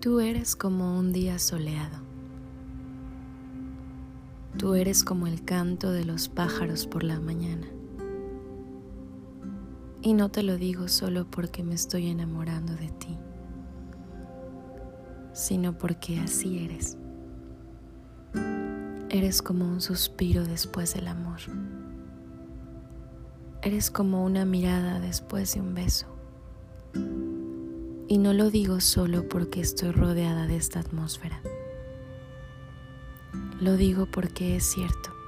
Tú eres como un día soleado. Tú eres como el canto de los pájaros por la mañana. Y no te lo digo solo porque me estoy enamorando de ti, sino porque así eres. Eres como un suspiro después del amor. Eres como una mirada después de un beso. Y no lo digo solo porque estoy rodeada de esta atmósfera. Lo digo porque es cierto.